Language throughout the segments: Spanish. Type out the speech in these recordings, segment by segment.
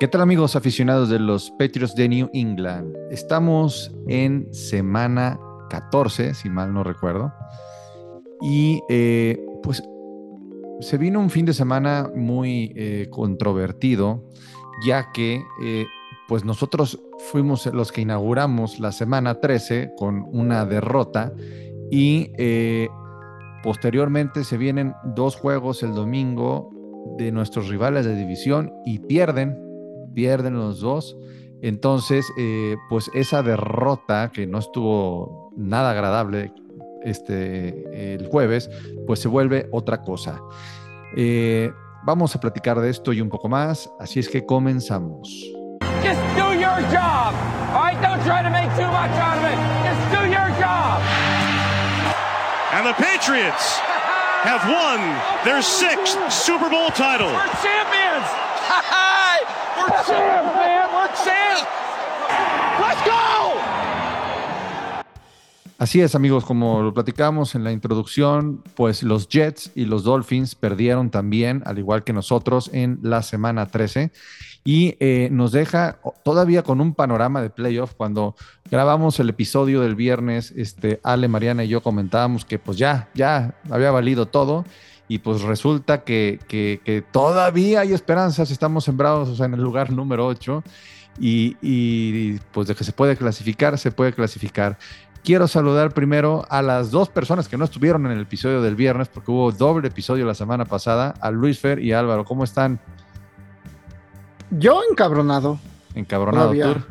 ¿Qué tal amigos aficionados de los Patriots de New England? Estamos en semana 14, si mal no recuerdo. Y eh, pues se vino un fin de semana muy eh, controvertido, ya que eh, pues nosotros fuimos los que inauguramos la semana 13 con una derrota y posteriormente se vienen dos juegos el domingo de nuestros rivales de división y pierden pierden los dos. Entonces, eh, pues esa derrota que no estuvo nada agradable este, el jueves, pues se vuelve otra cosa. Eh, vamos a platicar de esto y un poco más, así es que comenzamos. Just do your job. All right, don't try to make too much out of it. Just do your job. And the Patriots have won their sixth Super Bowl title. We're champions. Así es, amigos, como lo platicamos en la introducción, pues los Jets y los Dolphins perdieron también, al igual que nosotros, en la semana 13 y eh, nos deja todavía con un panorama de playoff. Cuando grabamos el episodio del viernes, este, Ale, Mariana y yo comentábamos que pues ya, ya había valido todo y pues resulta que, todavía hay esperanzas, estamos sembrados en el lugar número 8 y, pues de que se puede clasificar, se puede clasificar. Quiero saludar primero a las dos personas que no estuvieron en el episodio del viernes, porque hubo doble episodio la semana pasada, a Luis Fer y Álvaro. ¿Cómo están? Yo encabronado. Encabronado, Tour.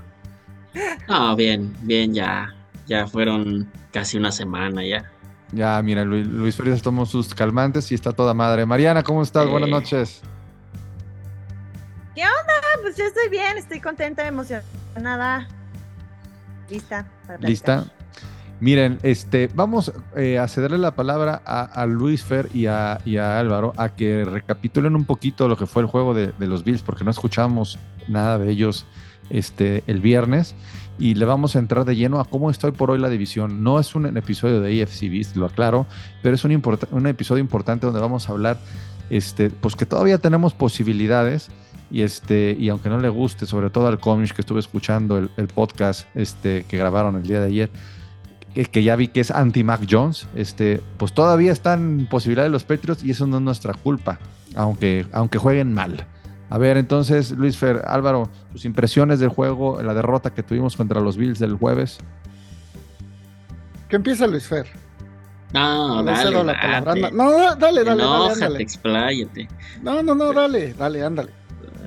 Ah, bien, bien, ya. Ya fueron casi una semana ya. Ya, mira, Luis, Luis Frías tomó sus calmantes y está toda madre. Mariana, ¿cómo estás? Buenas noches. ¿Qué onda? Pues yo estoy bien, estoy contenta, emocionada. Lista. Lista. Miren, este, vamos eh, a cederle la palabra a, Luis Fer y a, Álvaro a que recapitulen un poquito lo que fue el juego de, los Bills, porque no escuchamos nada de ellos este, el viernes y le vamos a entrar de lleno a cómo estoy por hoy la división. No es un episodio de AFC lo aclaro, pero es un, episodio importante donde vamos a hablar, este, pues que todavía tenemos posibilidades y este y aunque no le guste, sobre todo al cómic que estuve escuchando el, podcast este, que grabaron el día de ayer, que, que, ya vi que es anti Mac Jones, este, pues todavía están posibilidades los Patriots y eso no es nuestra culpa, aunque, aunque jueguen mal. A ver, entonces, Luis Fer, Álvaro, tus impresiones del juego, la derrota que tuvimos contra los Bills del jueves. ¿Qué empieza Luis Fer. No, dale, No, dale, dale, dale, dale, expláyate. No, no, no, dale, dale, ándale.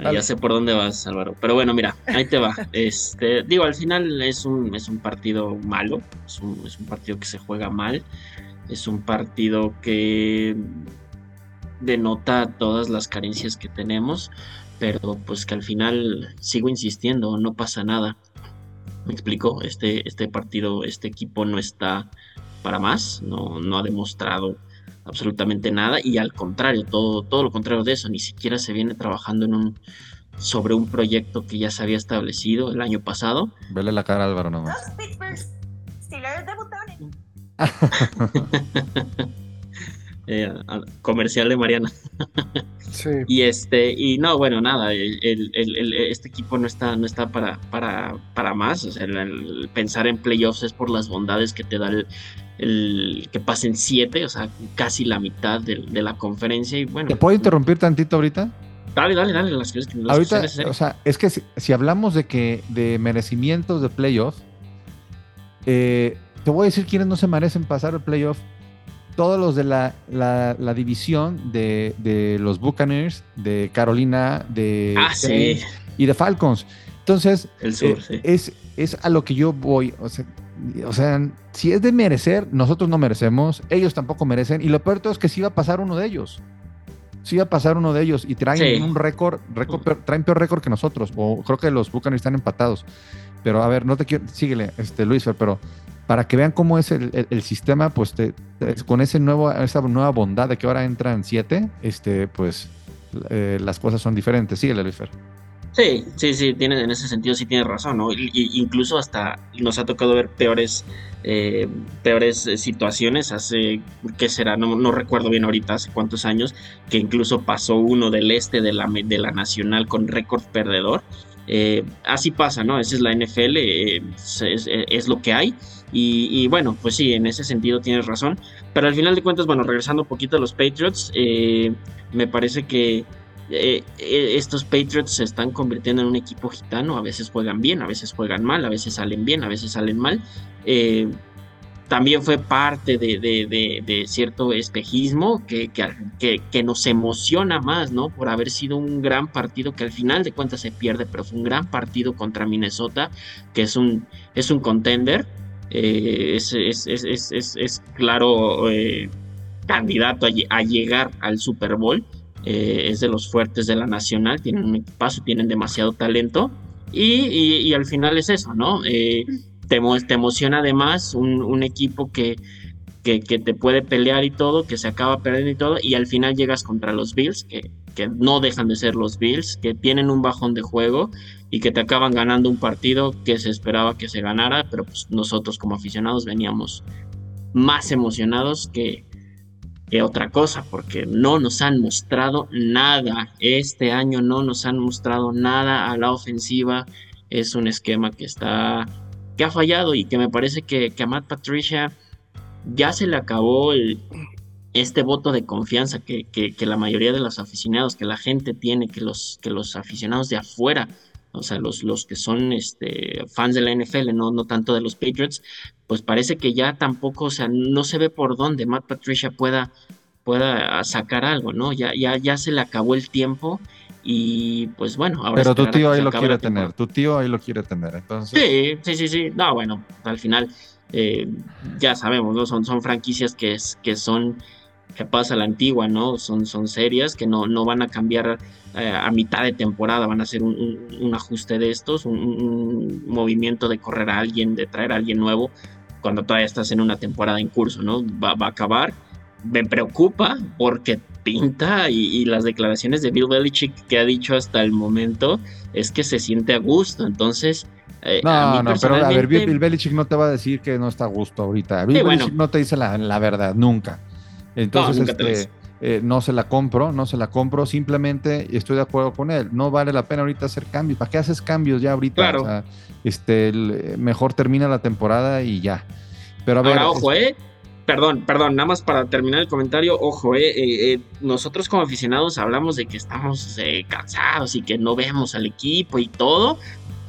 Ya sé por dónde vas, Álvaro. Pero bueno, mira, ahí te va. Este, digo, al final es un, es un partido malo, es un, es un partido que se juega mal, es un partido que denota todas las carencias que tenemos, pero pues que al final sigo insistiendo, no pasa nada. Me explico, este, este partido, este equipo no está para más, no, no ha demostrado absolutamente nada y al contrario, todo, todo lo contrario de eso, ni siquiera se viene trabajando en un sobre un proyecto que ya se había establecido el año pasado. Vele la cara Álvaro nomás. Eh, comercial de Mariana. Y este, y no, bueno, nada, este equipo no está, no está para, para, para más. O sea, el, pensar en playoffs es por las bondades que te da el, que pasen siete, o sea, casi la mitad de, la conferencia. Y bueno. ¿Te puedo interrumpir tantito ahorita? Dale, dale, dale, las, ahorita, o sea, es que si, hablamos de que de merecimientos de playoffs, eh, te voy a decir quiénes no se merecen pasar el playoff todos los de la, la, división de, de, los Buccaneers, de Carolina, de ah, y de Falcons. Entonces, eh, es, es a lo que yo voy. O sea, o sea, si es de merecer, nosotros no merecemos, ellos tampoco merecen. Y lo peor todo es que sí va a pasar uno de ellos. Sí va a pasar uno de ellos y traen un récord, récord traen peor récord que nosotros. O creo que los Buccaneers están empatados. Pero a ver, no te quiero, síguele, este, Luis, pero para que vean cómo es el, sistema, pues con ese nuevo, esa nueva bondad de que ahora entran siete, este, pues eh, las cosas son diferentes. Síguele, Luis Sí, sí, sí, tiene, en ese sentido sí tiene razón, ¿no? Y, incluso hasta nos ha tocado ver peores, eh, peores eh, situaciones hace, ¿qué será? No, no, recuerdo bien ahorita, hace cuántos años, que incluso pasó uno del este de la, de la Nacional con récord perdedor. Eh, así pasa, ¿no? Esa es la NFL, es, es, lo que hay. Y, y, bueno, pues sí, en ese sentido tienes razón. Pero al final de cuentas, bueno, regresando un poquito a los Patriots, me parece que eh, eh, estos Patriots se están convirtiendo en un equipo gitano. A veces juegan bien, a veces juegan mal, a veces salen bien, a veces salen mal. Eh, también fue parte de, cierto espejismo que, nos emociona más, ¿no? Por haber sido un gran partido que al final de cuentas se pierde, pero fue un gran partido contra Minnesota, que es un, es contender. es, claro candidato a llegar al Super Bowl. Eh, es de los fuertes de la nacional, tienen un equipazo, tienen demasiado talento y, al final es eso, ¿no? Eh, te, emociona además un, equipo que, que, te puede pelear y todo, que se acaba perdiendo y todo, y al final llegas contra los Bills, que, que no dejan de ser los Bills, que tienen un bajón de juego y que te acaban ganando un partido que se esperaba que se ganara, pero pues nosotros como aficionados veníamos más emocionados que, que otra cosa, porque no nos han mostrado nada. Este año no nos han mostrado nada a la ofensiva. Es un esquema que está que ha fallado y que me parece que, a Matt Patricia ya se le acabó este voto de confianza que, que, la mayoría de los aficionados, que la gente tiene, que los, que los aficionados de afuera, o sea, los, los que son este, fans de la NFL, no, no tanto de los Patriots, pues parece que ya tampoco, o sea, no se ve por dónde Matt Patricia pueda, pueda sacar algo, ¿no? Ya, ya, ya se le acabó el tiempo y pues bueno, ahora Pero tu tío ahí lo quiere tener, tu tío ahí lo quiere tener, entonces. Sí, sí, sí, sí. No, bueno, al final eh, ya sabemos, ¿no? Son, son franquicias que, que son que pasa la antigua, ¿no? Son, son serias que no, no van a cambiar eh, a mitad de temporada, van a hacer un, ajuste de estos, un, un, movimiento de correr a alguien, de traer a alguien nuevo, cuando todavía estás en una temporada en curso, ¿no? Va, a acabar. Me preocupa porque pinta y, las declaraciones de Bill Belichick que ha dicho hasta el momento es que se siente a gusto. Entonces, eh, no, no, pero a ver, Bill, Belichick no te va a decir que no está a gusto ahorita. Bill Belichick no te dice la, la verdad, nunca. Entonces, este, eh, no se la compro, no se la compro, simplemente estoy de acuerdo con él. No vale la pena ahorita hacer cambios. ¿Para qué haces cambios ya ahorita? Claro. este, mejor termina la temporada y ya. Pero a ver. Ahora, ojo, ¿eh? Perdón, perdón, nada más para terminar el comentario, ojo, eh, eh, eh nosotros como aficionados hablamos de que estamos cansados y que no vemos al equipo y todo,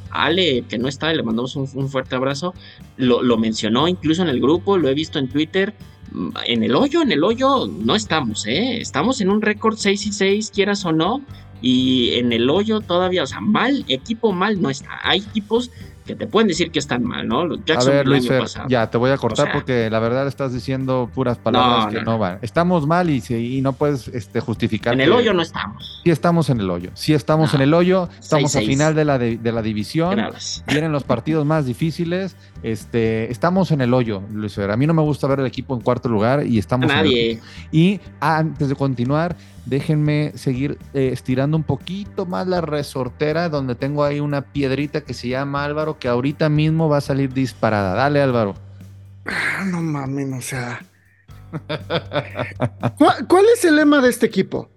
Ale, que no está, le mandamos un, fuerte abrazo, lo, lo, mencionó incluso en el grupo, lo he visto en Twitter, en el hoyo, en el hoyo no estamos, ¿eh? Estamos en un récord 6 y 6, quieras o no, y en el hoyo todavía, o sea, mal, equipo mal no está. Hay equipos que te pueden decir que están mal, ¿no? Los Jackson a ver, Luis, ya te voy a cortar porque la verdad estás diciendo puras palabras que no, van. Estamos mal y, y no puedes este, justificar. En el hoyo no estamos. Sí estamos en el hoyo. Sí estamos en el hoyo. Estamos al final de la, de, la división. Vienen los partidos más difíciles. Este, estamos en el hoyo, Luis A mí no me gusta ver el equipo en cuarto lugar y estamos nadie. Y antes de continuar, déjenme seguir eh, estirando un poquito más la resortera donde tengo ahí una piedrita que se llama Álvaro que ahorita mismo va a salir disparada. Dale, Álvaro. Ah, no mames, o sea. ¿Cuál, es el lema de este equipo?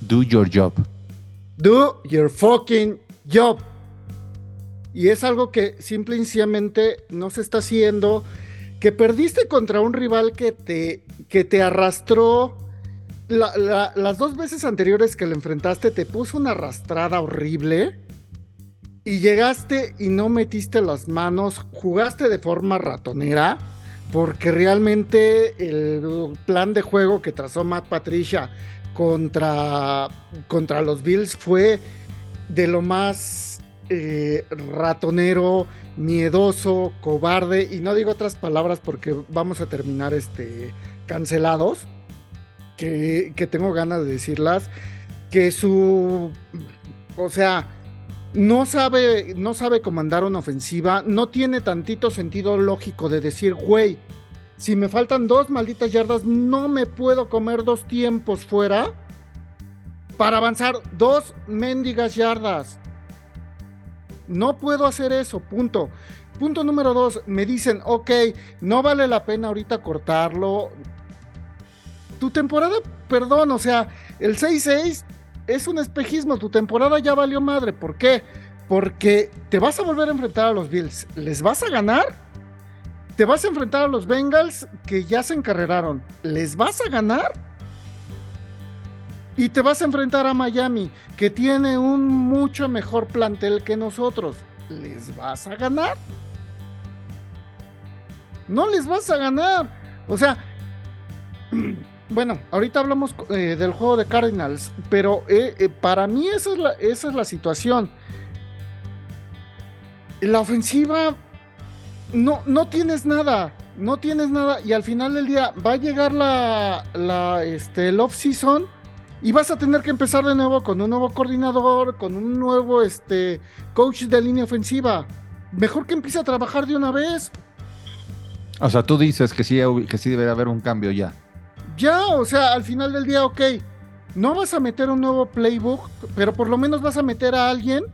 Do your job. Do your fucking job. Y es algo que simple y sencillamente no se está haciendo. Que perdiste contra un rival que te, que te arrastró. las dos veces anteriores que le enfrentaste te puso una arrastrada horrible y llegaste y no metiste las manos, jugaste de forma ratonera, porque realmente el plan de juego que trazó Matt Patricia contra, contra los Bills fue de lo más eh, ratonero, miedoso, cobarde, y no digo otras palabras porque vamos a terminar este, cancelados, que, que tengo ganas de decirlas, que su, o sea, no sabe, no sabe comandar una ofensiva, no tiene tantito sentido lógico de decir, güey, si me faltan dos malditas yardas, no me puedo comer dos tiempos fuera para avanzar dos mendigas yardas. No puedo hacer eso, punto. Punto número dos, me dicen, ok, no vale la pena ahorita cortarlo. Tu temporada, perdón, o sea, el 6-6 es un espejismo, tu temporada ya valió madre. ¿Por qué? Porque te vas a volver a enfrentar a los Bills. ¿Les vas a ganar? Te vas a enfrentar a los Bengals que ya se encarreraron. ¿Les vas a ganar? Y te vas a enfrentar a Miami, que tiene un mucho mejor plantel que nosotros. ¿Les vas a ganar? No les vas a ganar. O sea, bueno, ahorita hablamos eh, del juego de Cardinals, pero eh, eh, para mí esa es, la, esa es la situación. La ofensiva, no, no tienes nada, no tienes nada, y al final del día va a llegar la, este, el off-season y vas a tener que empezar de nuevo con un nuevo coordinador, con un nuevo este, coach de línea ofensiva. Mejor que empiece a trabajar de una vez. O sea, tú dices que sí, que sí debe haber un cambio ya. Ya, o sea, al final del día, ok, no vas a meter un nuevo playbook, pero por lo menos vas a meter a alguien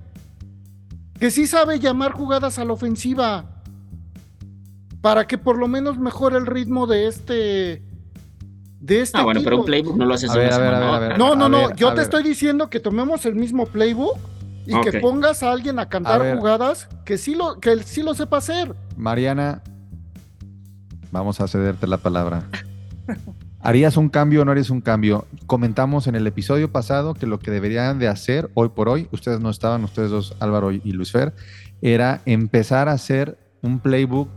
que sí sabe llamar jugadas a la ofensiva para que por lo menos mejore el ritmo de este de este Ah, bueno, pero un playbook no lo haces A ver, a ver, a ver, a ver. No, no, no, ver, yo te ver. estoy diciendo que tomemos el mismo playbook y que pongas a alguien a cantar A jugadas que sí lo que él sí lo sepa hacer. Mariana, vamos a cederte la palabra. ¿Harías un cambio o no harías un cambio? Comentamos en el episodio pasado que lo que deberían de hacer hoy por hoy, ustedes no estaban, ustedes dos, Álvaro y Luis Fer, era empezar a hacer un playbook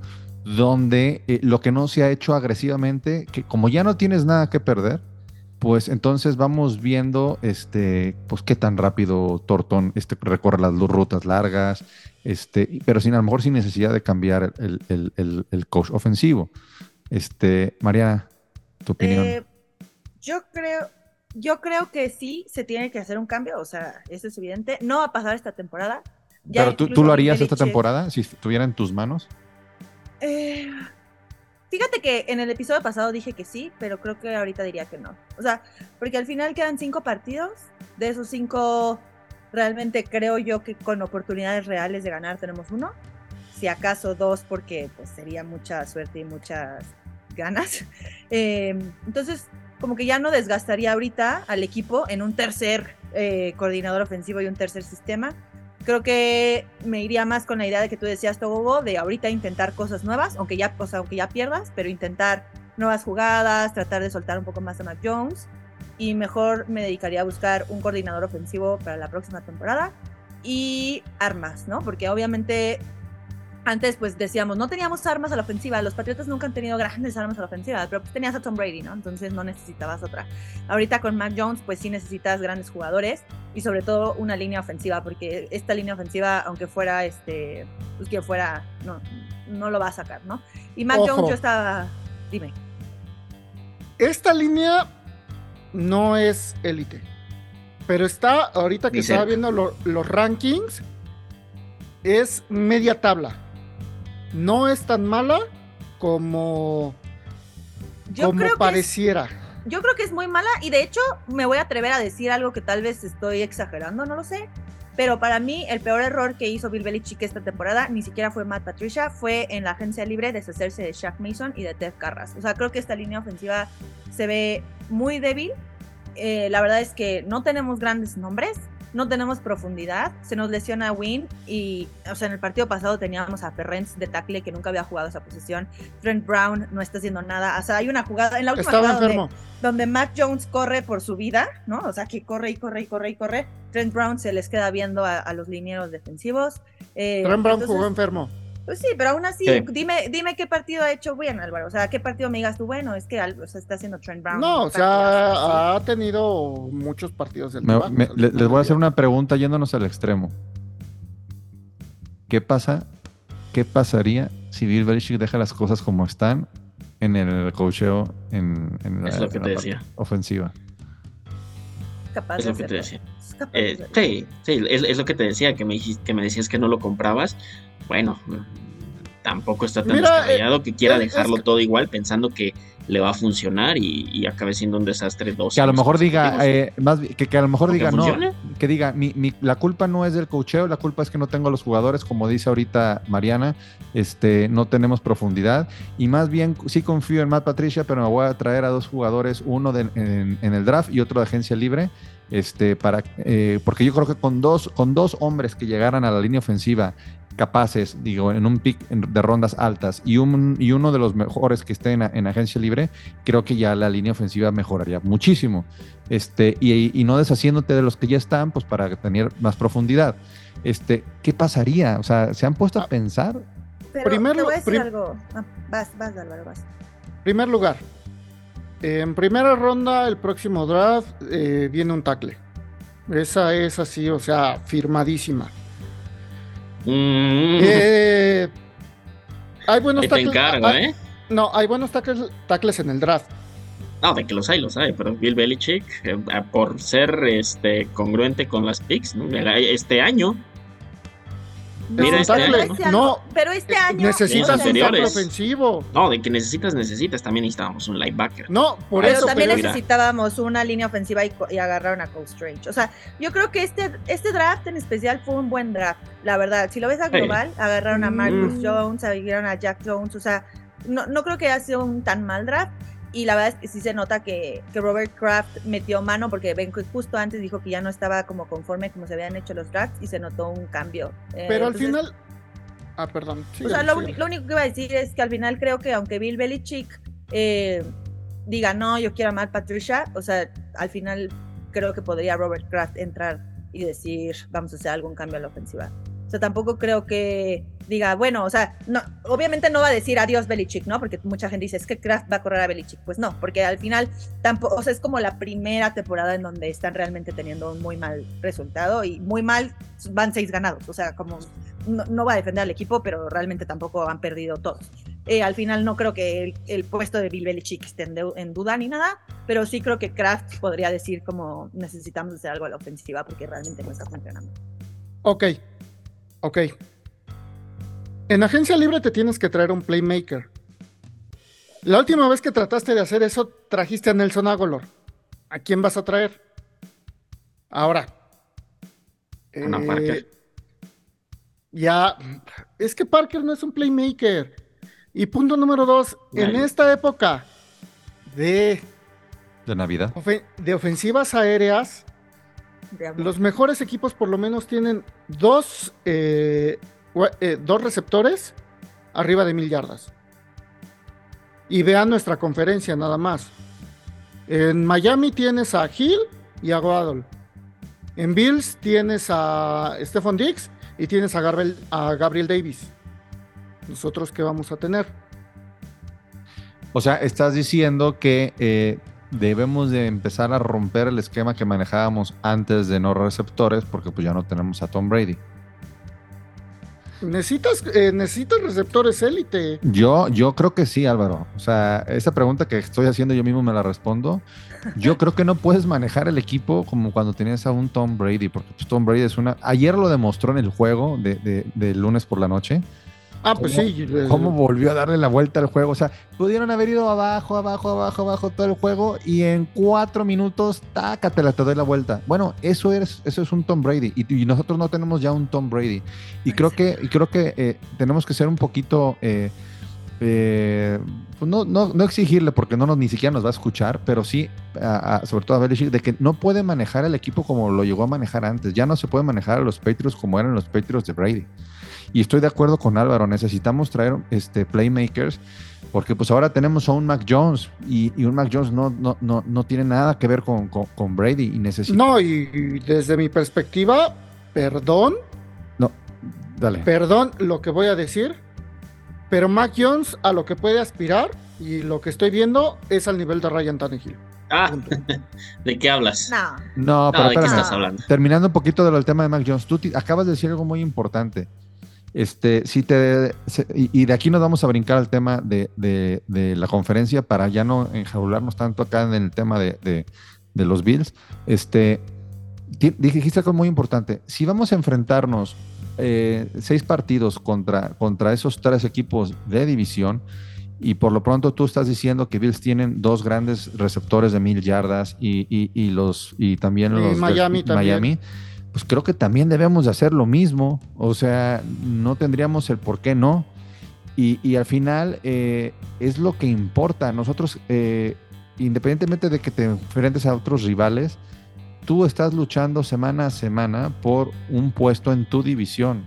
donde eh, lo que no se ha hecho agresivamente, que como ya no tienes nada que perder, pues entonces vamos viendo este, pues qué tan rápido Torton este, recorre las rutas largas, este, pero sin a lo mejor sin necesidad de cambiar el, el- el- el coach ofensivo. Este, Mariana, tu opinión. Eh, yo creo, yo creo que sí se tiene que hacer un cambio, o sea, eso es evidente. No va a pasar esta temporada. Ya pero tú, lo harías esta temporada si estuviera en tus manos. Eh, fíjate que en el episodio pasado dije que sí, pero creo que ahorita diría que no. O sea, porque al final quedan cinco partidos. De esos cinco, realmente creo yo que con oportunidades reales de ganar tenemos uno. Si acaso dos, porque pues sería mucha suerte y muchas ganas. Eh, entonces, como que ya no desgastaría ahorita al equipo en un tercer eh, coordinador ofensivo y un tercer sistema creo que me iría más con la idea de que tú decías, Togogo, de ahorita intentar cosas nuevas, aunque ya, o sea, aunque ya pierdas, pero intentar nuevas jugadas, tratar de soltar un poco más a Mac Jones y mejor me dedicaría a buscar un coordinador ofensivo para la próxima temporada y armas, ¿no? Porque obviamente antes pues decíamos, no teníamos armas a la ofensiva, los Patriotas nunca han tenido grandes armas a la ofensiva, pero pues tenías a Tom Brady, ¿no? Entonces no necesitabas otra. Ahorita con Mac Jones pues sí necesitas grandes jugadores y sobre todo una línea ofensiva, porque esta línea ofensiva, aunque fuera este, pues que fuera, no, no lo va a sacar, ¿no? Y Mac Ojo. Jones yo estaba, dime. Esta línea no es élite. Pero está, ahorita que Ni estaba cerca. viendo lo- los rankings, es media tabla. No es tan mala como, Yo como creo que es- pareciera. yo creo que es muy mala y de hecho me voy a atrever a decir algo que tal vez estoy exagerando, no lo sé. Pero para mí el peor error que hizo Bill Belichick esta temporada ni siquiera fue Matt Patricia, fue en la agencia libre deshacerse de Shaq Mason y de Ted Carras. O sea, creo que esta línea ofensiva se ve muy débil. Eh, la verdad es que no tenemos grandes nombres, no tenemos profundidad. Se nos lesiona Win y, o sea, en el partido pasado teníamos a Ferrens de tackle que nunca había jugado esa posición. Trent Brown no está haciendo nada. O sea, hay una jugada en la última jugada donde- Mac Jones corre por su vida, ¿no? O sea, que corre y corre y corre y corre. Trent Brown se les queda viendo a, a los linieros defensivos. Eh, Trent Brown entonces, jugó enfermo. Pues sí, pero aún así, Sí. dime, dime qué partido ha hecho bien, Álvaro. O sea, qué partido me digas tú, bueno, es que al- o sea, está haciendo Trent Brown. No, o sea, ha tenido muchos partidos del Me- trabajo, me- les voy a hacer una pregunta yéndonos al extremo. ¿Qué pasa? ¿Qué pasaría si Bill Belichick deja las cosas como están en el cocheo en, en la, Es lo que en te la parte decía. ofensiva? Es capaz Es de lo que te hacerlo. decía. Eh, sí, sí, es, es lo que te decía, que me, dijiste, que me decías que no lo comprabas. Bueno, tampoco está tan Mira, descabellado que quiera es dejarlo que- todo igual pensando que le va a funcionar y, acabe siendo un desastre dos que a lo mejor diga eh, más que, que, a lo mejor diga no que diga mi, la culpa no es del cocheo la culpa es que no tengo los jugadores como dice ahorita Mariana este no tenemos profundidad y más bien sí confío en Matt Patricia pero me voy a traer a dos jugadores uno en, el draft y otro de agencia libre este para eh, porque yo creo que con dos con dos hombres que llegaran a la línea ofensiva capaces, digo, en un pick de rondas altas y, un, y uno de los mejores que esté en, agencia libre, creo que ya la línea ofensiva mejoraría muchísimo. Este, y, no deshaciéndote de los que ya están, pues para tener más profundidad. Este, ¿Qué pasaría? O sea, ¿se han puesto a ah. pensar? Primero, algo. Ah, vas, vas, Álvaro, vas. Primer lugar, en primera ronda, el próximo draft, eh, viene un tackle. Esa es así, o sea, firmadísima. Mm. Eh, hay buenos tackles. ¿eh? No, hay buenos tackles, en el draft. No, de que los hay, los hay, pero Bill Belichick, eh, por ser este congruente con las picks, este año Mira, este no, pero este año necesitas un tackle ofensivo. No, de que necesitas, necesitas, también necesitábamos un linebacker. No, por pero eso. También necesitábamos una línea ofensiva y, y, agarraron a Cole Strange. O sea, yo creo que este, este draft en especial fue un buen draft, la verdad. Si lo ves a global, agarraron a Marcus mm. Jones, agarraron a Jack Jones. O sea, no, no creo que haya sido un tan mal draft y la verdad es que sí se nota que, Robert Kraft metió mano porque ven justo antes dijo que ya no estaba como conforme como se habían hecho los drafts y se notó un cambio. Eh, Pero al final... Ah, perdón. o sea, lo, único que iba a decir es que al final creo que aunque Bill Belichick eh, diga no, yo quiero a Matt Patricia, o sea, al final creo que podría Robert Kraft entrar y decir vamos a hacer algún cambio a la ofensiva. O sea, tampoco creo que diga, bueno, o sea, no, obviamente no va a decir adiós Belichick, ¿no? Porque mucha gente dice, es que Kraft va a correr a Belichick. Pues no, porque al final tampoco, o sea, es como la primera temporada en donde están realmente teniendo un muy mal resultado y muy mal van seis ganados. O sea, como no, va a defender al equipo, pero realmente tampoco han perdido todos. Eh, al final no creo que el, puesto de Bill Belichick esté en, en, duda ni nada, pero sí creo que Kraft podría decir como necesitamos hacer algo a la ofensiva porque realmente no está funcionando. Ok, Ok. En agencia libre te tienes que traer un playmaker. La última vez que trataste de hacer eso, trajiste a Nelson Agolor. ¿A quién vas a traer? Ahora. Ana Parker. Eh, ya. Es que Parker no es un playmaker. Y punto número dos. En esta época de. De Navidad. de ofensivas aéreas los mejores equipos por lo menos tienen dos, eh, eh, dos receptores arriba de mil yardas. Y vean nuestra conferencia nada más. En Miami tienes a Hill y a Waddle. En Bills tienes a Stephon Diggs y tienes a Gabriel, a Gabriel Davis. ¿Nosotros qué vamos a tener? O sea, estás diciendo que eh, debemos de empezar a romper el esquema que manejábamos antes de no receptores porque pues ya no tenemos a Tom Brady. Necesitas, eh, necesitas receptores élite. Yo, yo creo que sí, Álvaro. O sea, esa pregunta que estoy haciendo yo mismo me la respondo. Yo creo que no puedes manejar el equipo como cuando tenías a un Tom Brady, porque pues, Tom Brady es una. Ayer lo demostró en el juego de, de lunes por la noche Ah, pues sí. ¿Cómo volvió a darle la vuelta al juego? O sea, pudieron haber ido abajo, abajo, abajo, abajo todo el juego y en cuatro minutos, tácatela, te doy la vuelta. Bueno, eso es, eso es un Tom Brady y, nosotros no tenemos ya un Tom Brady. Y creo que, y creo que eh, tenemos que ser un poquito, eh, eh, pues no, no, no, exigirle porque no nos, ni siquiera nos va a escuchar, pero sí, sobre todo a Belichick, de que no puede manejar el equipo como lo llegó a manejar antes. Ya no se puede manejar a los Patriots como eran los Patriots de Brady. Y estoy de acuerdo con Álvaro, necesitamos traer este, playmakers porque pues ahora tenemos a un Mac Jones y, un Mac Jones no, no, no, no tiene nada que ver con, con, Brady y necesita... No, y, desde mi perspectiva, perdón. No, dale. Perdón lo que voy a decir, pero Mac Jones a lo que puede aspirar y lo que estoy viendo es al nivel de Ryan Tannehill. Ah, ¿de qué hablas? No. No, pero ¿de qué estás hablando? Terminando un poquito del tema de Mac Jones, tú acabas de decir algo muy importante. Este, si te, y, de aquí nos vamos a brincar al tema de, la conferencia para ya no enjaularnos tanto acá en el tema de, los Bills. Este, dijiste algo muy importante. Si vamos a enfrentarnos eh, seis partidos contra, contra esos tres equipos de división Y por lo pronto tú estás diciendo que Bills tienen dos grandes receptores de mil yardas y, los y también los Miami, Miami. Pues creo que también debemos de hacer lo mismo. O sea, no tendríamos el por qué no. Y, al final eh, es lo que importa. Nosotros, eh, independientemente de que te enfrentes a otros rivales, tú estás luchando semana a semana por un puesto en tu división.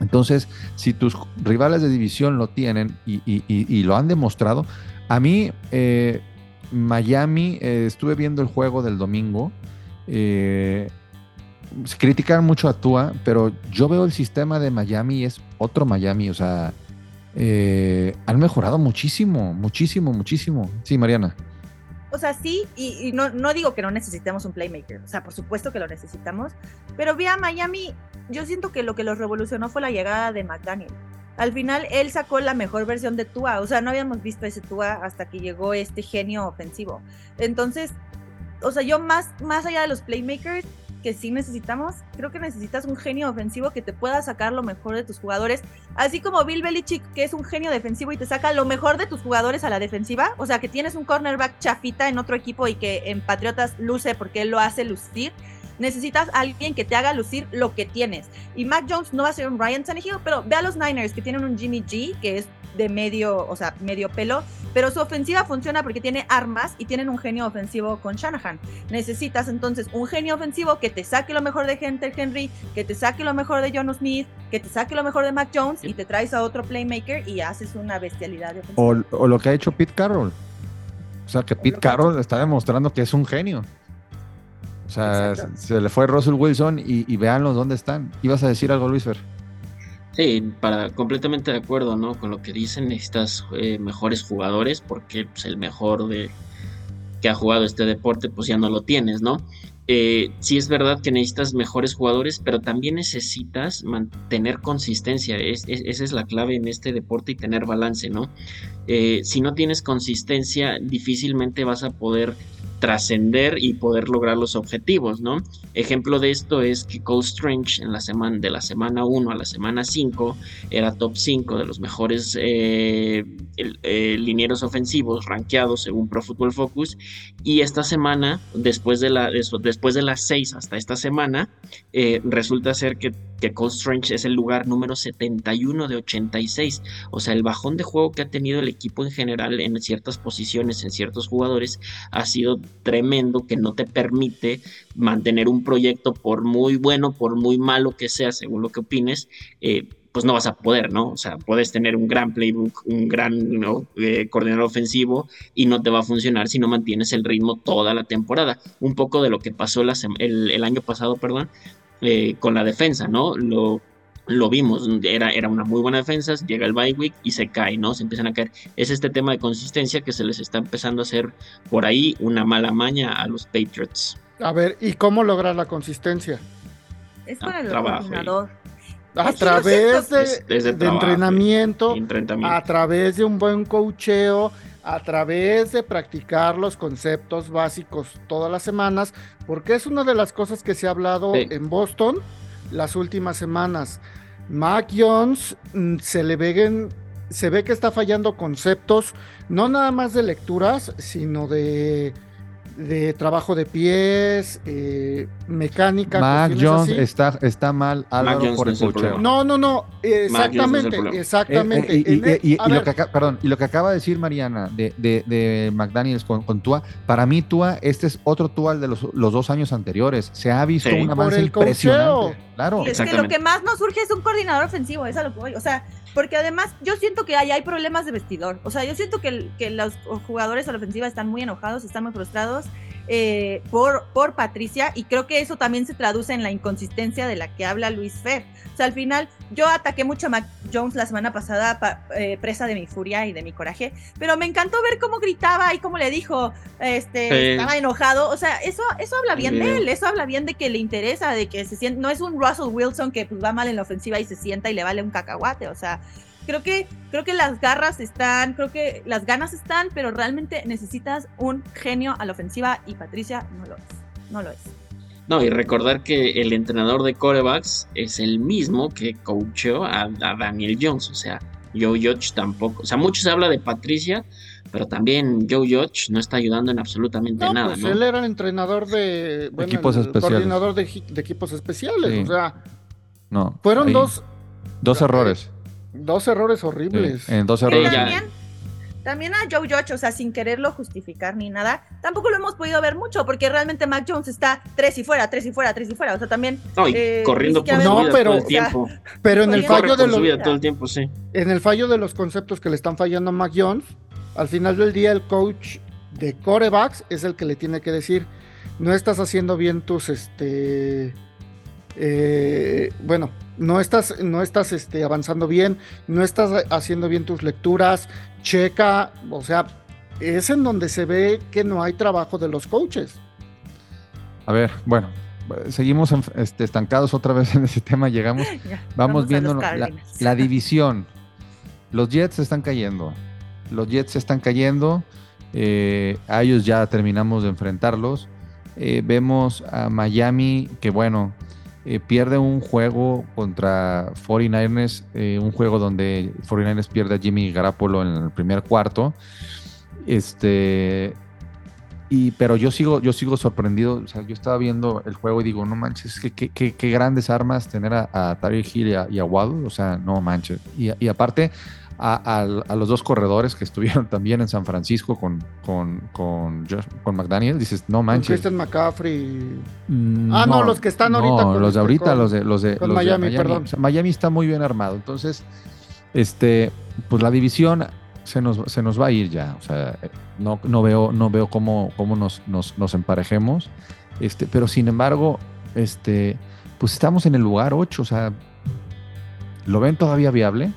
Entonces, si tus rivales de división lo tienen y, lo han demostrado, a mí, eh, Miami, eh, estuve viendo el juego del domingo. Eh, critican mucho a Tua, pero yo veo el sistema de Miami es otro Miami. O sea, han mejorado muchísimo, muchísimo, muchísimo. Sí, Mariana o sea, sí, y, no, no, digo que no necesitemos un playmaker, o sea, por supuesto que lo necesitamos, pero vi a Miami, yo siento que lo que los revolucionó fue la llegada de McDaniel. Al final él sacó la mejor versión de Tua, o sea, no habíamos visto ese Tua hasta que llegó este genio ofensivo. Entonces, o sea, yo más, más allá de los playmakers, que sí necesitamos. Creo que necesitas un genio ofensivo que te pueda sacar lo mejor de tus jugadores. Así como Bill Belichick, que es un genio defensivo y te saca lo mejor de tus jugadores a la defensiva. O sea, que tienes un cornerback chafita en otro equipo y que en Patriotas luce porque él lo hace lucir. Necesitas a alguien que te haga lucir lo que tienes. Y Mac Jones no va a ser un Ryan Tannehill, pero ve a los Niners que tienen un Jimmy G, que es de medio, o sea, medio pelo, pero su ofensiva funciona porque tiene armas y tienen un genio ofensivo con Shanahan. Necesitas entonces un genio ofensivo que te saque lo mejor de Hunter Henry, que te saque lo mejor de John Smith, que te saque lo mejor de Mac Jones y te traes a otro playmaker y haces una bestialidad de ofensiva. O, lo que ha hecho Pete Carroll. O sea, que Pete Carroll está demostrando que es un genio. O sea, se le fue Russell Wilson y, y veanlos dónde están. ¿Ibas a decir algo, Luis Fer? Para completamente de acuerdo, ¿no? Con lo que dicen, necesitas eh, mejores jugadores, porque pues, el mejor de que ha jugado este deporte, pues ya no lo tienes, ¿no? Eh, sí es verdad que necesitas mejores jugadores, pero también necesitas mantener consistencia. esa es la clave en este deporte y tener balance, ¿no? Eh, si no tienes consistencia, difícilmente vas a poder trascender y poder lograr los objetivos, ¿no? Ejemplo de esto es que Cole Strange en la semana, de la semana 1 a la semana 5 era top 5 de los mejores eh, eh, linieros ofensivos rankeados según Pro Football Focus y esta semana, después de, la, de las 6 hasta esta semana, eh, resulta ser que, que Cole Strange es el lugar número 71 de 86, o sea, el bajón de juego que ha tenido el equipo en general en ciertas posiciones, en ciertos jugadores, ha sido tremendo que no te permite mantener un proyecto por muy bueno, por muy malo que sea, según lo que opines, eh, pues no vas a poder, ¿no? O sea, puedes tener un gran playbook, un gran eh, coordinador ofensivo y no te va a funcionar si no mantienes el ritmo toda la temporada. Un poco de lo que pasó el, año pasado, perdón, eh, con la defensa, ¿no? Lo lo vimos, era, era una muy buena defensa, llega el bye week y se cae, ¿no? Se empiezan a caer. Es este tema de consistencia que se les está empezando a hacer por ahí una mala maña a los Patriots. A ver, ¿y cómo lograr la consistencia? Es con el entrenador. A través de, entrenamiento, a través de un buen cocheo, a través de practicar los conceptos básicos todas las semanas, porque es una de las cosas que se ha hablado en Boston las últimas semanas. Mac Jones mm, se le ve, se ve que está fallando conceptos, no nada más de lecturas, sino de de trabajo de pies, eh, mecánica. Mac Jones está, está mal Álvaro por el cocheo. No, no, no, exactamente, exactamente. y, lo que, perdón, y lo que acaba de decir Mariana de, de, de McDaniels con, con, Tua, para mí Tua, este es otro Tua de los, los dos años anteriores. Se ha visto un avance impresionante. Claro. es que lo que más nos surge es un coordinador ofensivo, es a lo que voy. O sea, porque además yo siento que ahí hay problemas de vestidor. O sea, yo siento que, que los jugadores a la ofensiva están muy enojados, están muy frustrados eh, por, por Patricia y creo que eso también se traduce en la inconsistencia de la que habla Luis Fer. O sea, al final yo ataqué mucho a Mac Jones la semana pasada, eh, presa de mi furia y de mi coraje, pero me encantó ver cómo gritaba y cómo le dijo, este, estaba enojado. O sea, eso, eso habla bien de él, eso habla bien de que le interesa, de que se siente, no es un Russell Wilson que pues, va mal en la ofensiva y se sienta y le vale un cacahuate. O sea, creo que, creo que las garras están, creo que las ganas están, pero realmente necesitas un genio a la ofensiva y Patricia no lo es. No lo es. No, y recordar que el entrenador de corebacks es el mismo que coachó a, Daniel Jones. O sea, Joe Judge tampoco. O sea, mucho se habla de Patricia, pero también Joe Judge no está ayudando en absolutamente No, nada, pues ¿no? él era el entrenador de bueno, Equipos el especiales. coordinador de, equi- de equipos especiales. Sí. O sea, No. fueron ahí, dos, Dos errores. Dos errores sí, horribles. en dos errores. ya. también, también a Joe Judge, o sea, sin quererlo justificar ni nada, tampoco lo hemos podido ver mucho, porque realmente Mac Jones está tres y fuera, tres y fuera, tres y fuera. O sea, también. No, y eh, corriendo por No, vida pero- todo el tiempo. Pero en el fallo de los, vida todo el tiempo, sí. en el fallo de los conceptos que le están fallando a Mac Jones, al final del día el coach de corebacks es el que le tiene que decir, no estás haciendo bien tus, este, eh, bueno, no estás, no estás este, avanzando bien, no estás haciendo bien tus lecturas, checa, o sea, es en donde se ve que no hay trabajo de los coaches. A ver, bueno, seguimos en- este, estancados otra vez en ese tema. Llegamos, ya, vamos viendo la división. Los Jets están cayendo. Los Jets están cayendo. eh, a ellos ya terminamos de enfrentarlos. Eh, vemos a Miami que, bueno, eh, pierde un juego contra 49ers, eh, un juego donde 49ers pierde a Jimmy Garapolo en el primer cuarto. Este, y, pero yo sigo, yo sigo sorprendido. O sea, yo estaba viendo el juego y digo, no manches, qué, qué, qué- grandes armas tener a, a Tyreek Hill y a, y. O sea, no manches. Y, y aparte, a, a- a los dos corredores que estuvieron también en San Francisco con, con, con, McDaniel, dices, no manches. Christian McCaffrey. Mm, Ah, no, los que están ahorita No, con los de este, ahorita, con- los de, los de, los de Miami, perdón. O sea, Miami está muy bien armado. Entonces, este, pues la división se nos, se nos va a ir ya. O sea, no, no veo, no veo cómo, cómo nos, nos, nos emparejemos. Este, pero sin embargo, este, pues estamos en el lugar 8. O sea, ¿lo ven todavía viable?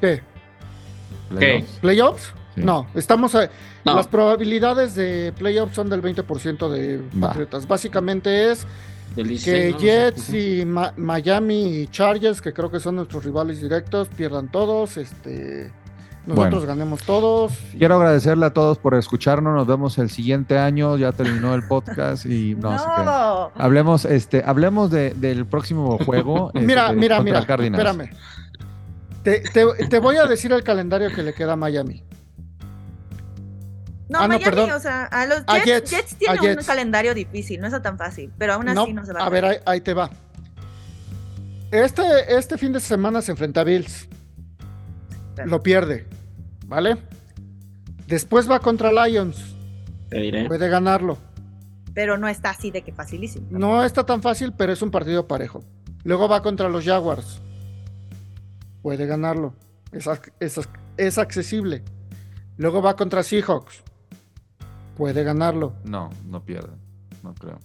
¿Qué? Playoffs. ¿Playoffs? Sí. No, estamos a- No. Las probabilidades de playoffs son del 20% de Va. Patriotas. Básicamente es que 16, ¿no? Jets y Ma- Miami y Chargers, que creo que son nuestros rivales directos, pierdan todos. Este, nosotros Bueno. ganemos todos. Quiero agradecerle a todos por escucharnos. Nos vemos el siguiente año. Ya terminó el podcast y no, Hablemos, este, hablemos de- del próximo juego. este, Mira, mira, contra mira, Cardinals. espérame. Te, te- te voy a decir el calendario que le queda a Miami. no, Ah, no, Miami, perdón. o sea, a los A Jets, Jets, Jets, a tienen un Jets. calendario difícil, no está tan fácil, pero aún así no, se va a ver, ahí, ahí te va. Este, este fin de semana se enfrenta a Bills. Lo pierde, ¿vale? Después va contra Lions. Te diré. Puede ganarlo. pero no está así de que facilísimo. No está tan fácil, pero es un partido parejo. Luego va contra los Jaguars. Puede ganarlo. Es, es es accesible. Luego va contra Seahawks. Puede ganarlo. No, no pierde. No creo.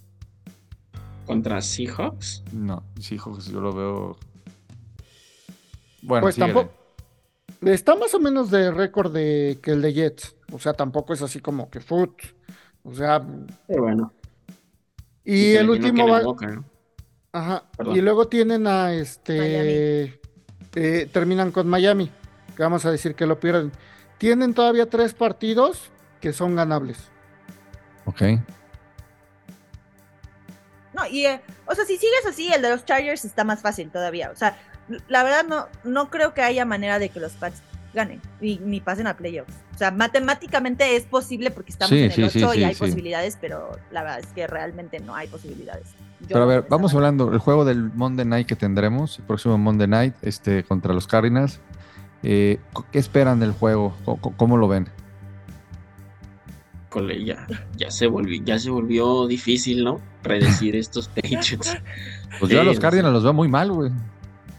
Contra Seahawks. No, Seahawks yo lo veo. Bueno, pues síguele. tampoco. Está más o menos de récord de que el de Jets. O sea, tampoco es así como que foot. O sea, Pero bueno. y el último va. Ajá. Perdón. Y luego tienen a este. Eh, terminan con Miami. Que vamos a decir que lo pierden. Tienen todavía tres partidos que son ganables. Ok. No, y, eh, o sea, si sigues así, el de los Chargers está más fácil todavía. O sea, la verdad no, no creo que haya manera de que los Pats ganen ni, ni pasen a playoffs. O sea, matemáticamente es posible porque estamos Sí, en el sí, 8 sí, y sí, hay sí. posibilidades, pero la verdad es que realmente no hay posibilidades. Yo Pero a ver, vamos hablando. El juego del Monday Night que tendremos, el próximo Monday Night, este, contra los Cardinals. eh, ¿Qué esperan del juego? ¿Cómo, cómo lo ven? Cole, ya, ya se volvió, ya se volvió difícil, ¿no? Predecir estos Patriots. Pues yo a los. Cardinals los veo muy mal, güey.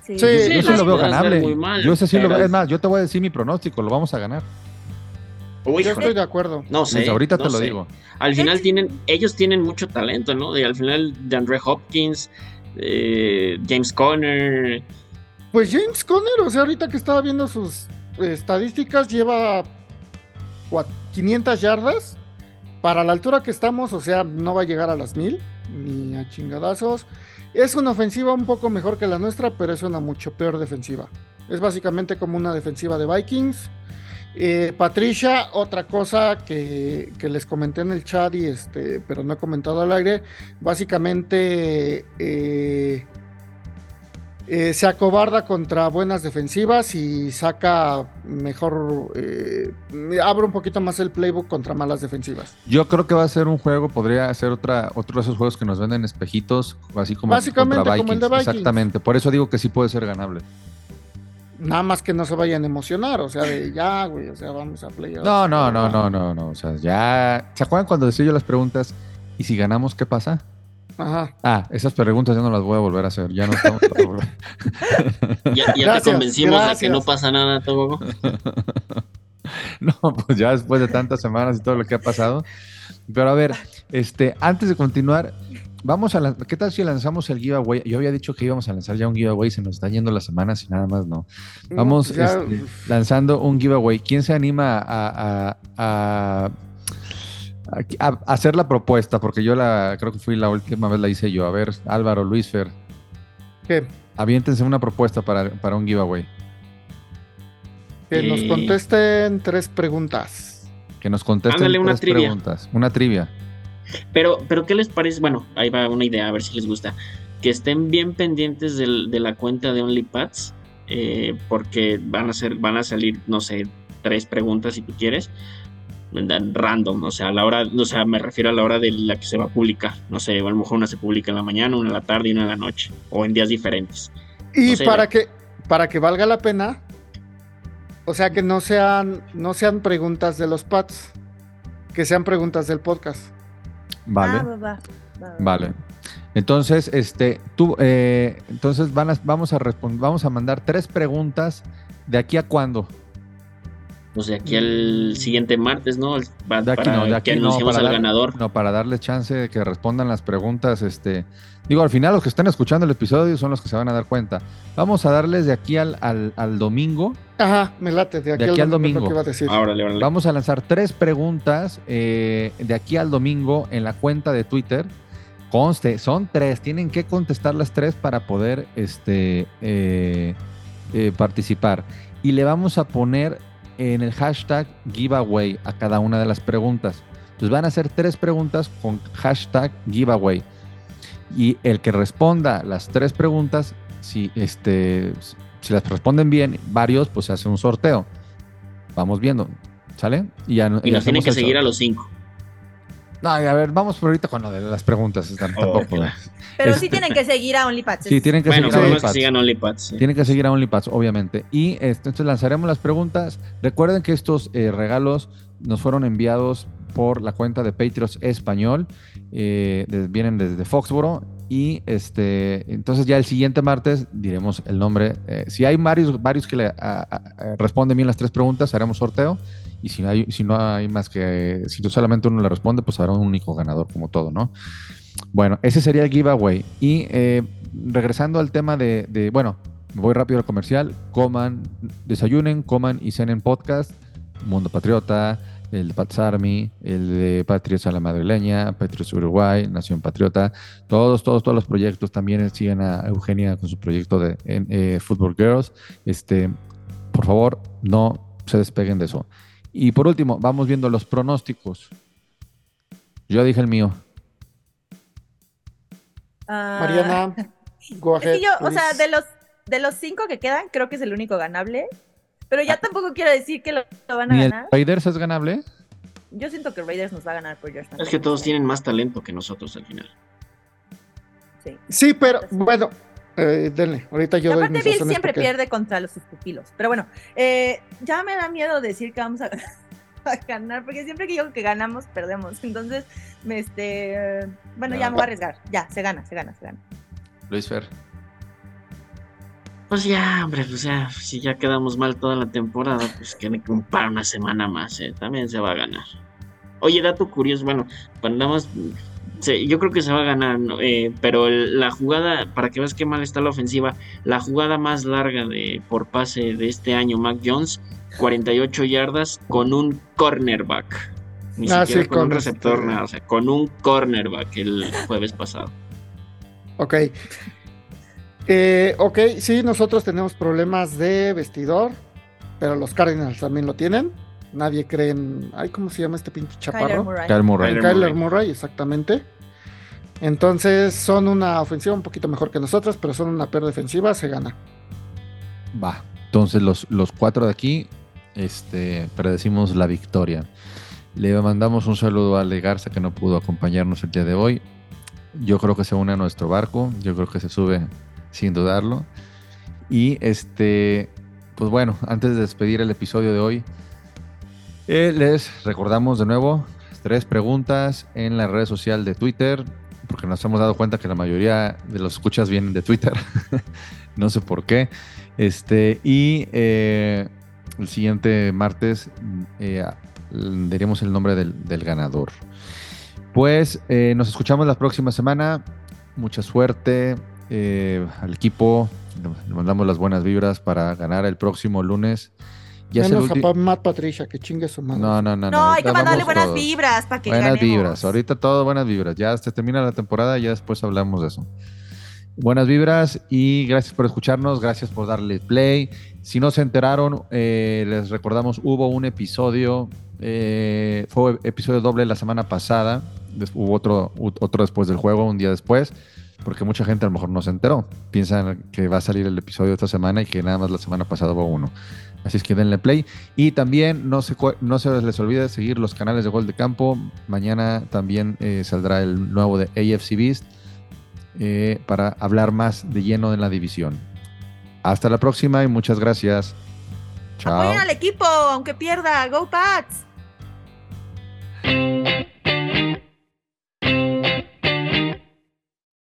Sí. Sí, Yo sí, lo veo ganable. muy mal, yo ese sí lo veo. Es más, yo te voy a decir mi pronóstico, lo vamos a ganar. Uy, Yo estoy de acuerdo. no sé. Ahorita no te lo sé. digo. Al final tienen, ellos tienen mucho talento, ¿no? Y al final de Andre Hopkins, eh, James Conner, Pues James Conner, o sea, ahorita que estaba viendo sus eh, estadísticas, lleva cua- 500 yardas. Para la altura que estamos, o sea, no va a llegar a las 1000, ni a chingadazos. Es una ofensiva un poco mejor que la nuestra, pero es una mucho peor defensiva. Es básicamente como una defensiva de Vikings. Eh, Patricia, otra cosa que, que les comenté en el chat, y este, pero no he comentado al aire, básicamente eh, eh, se acobarda contra buenas defensivas y saca mejor, eh, abre un poquito más el playbook contra malas defensivas. Yo creo que va a ser un juego, podría ser otra, otro de esos juegos que nos venden espejitos, así como Básicamente contra como el de Vikings. Exactamente, por eso digo que sí puede ser ganable. Nada más que no se vayan a emocionar, o sea, de ya, güey, o sea, vamos a playoffs. No, no, no, no, no, no, o sea, ya... ¿Se acuerdan cuando decía yo las preguntas? ¿Y si ganamos, qué pasa? Ajá. Ah, esas preguntas ya no las voy a volver a hacer, ya no estamos para volver. Ya, ya Gracias, te convencimos de que gracias. no pasa nada, Togo. No, pues ya después de tantas semanas y todo lo que ha pasado. Pero a ver, este, antes de continuar, vamos a ¿qué tal si lanzamos el giveaway? Yo había dicho que íbamos a lanzar ya un giveaway, se nos están yendo las semanas y nada más no. Vamos No, ya, este, lanzando un giveaway. ¿Quién se anima a, a- a- a- a hacer la propuesta? Porque yo la creo que fui la última vez la hice yo. A ver, Álvaro, Luis Fer, ¿qué? aviéntense una propuesta para, para un giveaway. Que nos Eh. contesten tres preguntas. Que nos contesten Ándale, una tres trivia. preguntas. Una trivia. Pero, pero ¿qué les parece? Bueno, ahí va una idea, a ver si les gusta. Que estén bien pendientes del- de la cuenta de OnlyPads, eh, porque van a ser, van a salir, no sé, tres preguntas si tú quieres, random, o sea, a la hora, o sea, me refiero a la hora de la que se va a publicar. No sé, a lo mejor una se publica en la mañana, una en la tarde y una en la noche, o en días diferentes. Y No sé, para que para que valga la pena, o sea que no sean no sean preguntas de los pads, que sean preguntas del podcast. Vale. Ah, va, va, va, va. Vale. Entonces, este, tú, eh, entonces van a- vamos a vamos a mandar tres preguntas de aquí a cuándo. O sea, aquí al siguiente martes, ¿no? Va- De aquí para no, de aquí que no, para al dar- ganador. No, para darles chance de que respondan las preguntas, este, digo, al final los que están escuchando el episodio son los que se van a dar cuenta. Vamos a darles de aquí al, al, al domingo, Ajá, me late de aquí, aquí al es lo domingo. que iba a decir. Órale, órale. vamos a lanzar tres preguntas eh, de aquí al domingo en la cuenta de Twitter. Conste, son tres, tienen que contestar las tres para poder este, eh, eh, participar. Y le vamos a poner en el hashtag giveaway a cada una de las preguntas. Entonces van a hacer tres preguntas con hashtag giveaway. Y el que responda las tres preguntas, si, este, si las responden bien, varios, pues se hace un sorteo. Vamos viendo, ¿sale? Y, ya, Y nos tienen que seguir a los cinco. No, a ver, vamos por ahorita con lo de las preguntas. están- Oh, tampoco. claro. Pero Este- sí tienen que seguir a OnlyPads. Sí, tienen que Bueno, seguir a que OnlyPads. sigan OnlyPads. sí. Tienen que seguir a OnlyPads, obviamente. Y este, entonces lanzaremos las preguntas. Recuerden que estos eh, regalos nos fueron enviados por la cuenta de Patriots Español. eh, de- vienen desde Foxboro. Y este, entonces ya el siguiente martes diremos el nombre. eh, si hay varios, varios que le a- a- a- responden bien las tres preguntas, haremos sorteo. Y si, hay, si no hay más que, si solamente uno le responde, pues habrá un único ganador, como todo, ¿no? Bueno, ese sería el giveaway. Y eh, regresando al tema de, de- bueno, voy rápido al comercial. Coman, desayunen, coman y cenen podcast. Mundo Patriota, el de Pats Army, el de Patriots a la Madrileña, Patriots Uruguay, Nación Patriota. Todos, todos, todos los proyectos. También siguen a Eugenia con su proyecto de en, eh, Football Girls. Este, por favor, no se despeguen de eso. Y por último, vamos viendo los pronósticos. Yo dije el mío. Ah, Mariana, go Es ahead. que yo, o sea, de los, de los cinco que quedan, creo que es el único ganable. Pero ya tampoco quiero decir que lo, lo van a Ni el ganar. Raiders es ganable. Yo siento que Raiders nos va a ganar por George Es que todos tienen más talento que nosotros al final. Sí. Sí, pero bueno, eh, denle. Ahorita yo Y doy aparte, mis Bill siempre porque- pierde contra los sus pupilos. Pero bueno, eh, ya me da miedo decir que vamos a, a ganar, porque siempre que digo que ganamos, perdemos. Entonces, me, este, bueno, ya me voy a arriesgar. Ya, se gana, se gana, se gana. Luis Fer. Pues ya, hombre, pues ya, si ya quedamos mal toda la temporada, pues que un para una semana más, eh, también se va a ganar. Oye, dato curioso, bueno, cuando nada más, se- yo creo que se va a ganar. Eh, pero el- la jugada, para que veas qué mal está la ofensiva, la jugada más larga de por pase de este año, Mac Jones, 48 yardas con un cornerback. Ni Ah, siquiera sí, con un receptor, este- nada, o sea, con un cornerback el jueves pasado. Ok. Eh, ok, sí, nosotros tenemos problemas de vestidor, pero los Cardinals también lo tienen. Nadie cree en. Ay, ¿cómo se llama este pinche Kyler chaparro? Murray. Kyle Murray. Kyler Kyler Murray. Murray, exactamente. Entonces son una ofensiva un poquito mejor que nosotros, pero son una peor defensiva, se gana. Va. Entonces los, los cuatro de aquí este, predecimos la victoria. Le mandamos un saludo a Ale Garza que no pudo acompañarnos el día de hoy. Yo creo que se une a nuestro barco. Yo creo que se sube sin dudarlo. Y este, pues bueno, antes de despedir el episodio de hoy, eh, les recordamos de nuevo tres preguntas en la red social de Twitter, porque nos hemos dado cuenta que la mayoría de los escuchas vienen de Twitter. no sé por qué. Este, y eh, el siguiente martes eh, diremos el nombre del, del ganador. Pues eh, nos escuchamos la próxima semana. Mucha suerte eh, al equipo. Le mandamos las buenas vibras para ganar el próximo lunes. Ya Menos a pa Matt Patricia, que chingue su madre. No, no, no. No, hay que mandarle buenas todos. vibras para que Buenas ganemos. vibras. Ahorita todo buenas vibras. Ya se termina la temporada y ya después hablamos de eso. Buenas vibras y gracias por escucharnos, gracias por darle play. Si no se enteraron, eh, les recordamos, hubo un episodio, eh, fue episodio doble la semana pasada, hubo otro, otro después del juego, un día después, porque mucha gente a lo mejor no se enteró. Piensan que va a salir el episodio esta semana y que nada más la semana pasada hubo uno. Así es que denle play. Y también no se, no se les olvide seguir los canales de Gol de Campo. Mañana también eh, saldrá el nuevo de AFC Beast eh, para hablar más de lleno de la división. Hasta la próxima y muchas gracias. Chao. Apoyen al equipo, aunque pierda. Go Pats.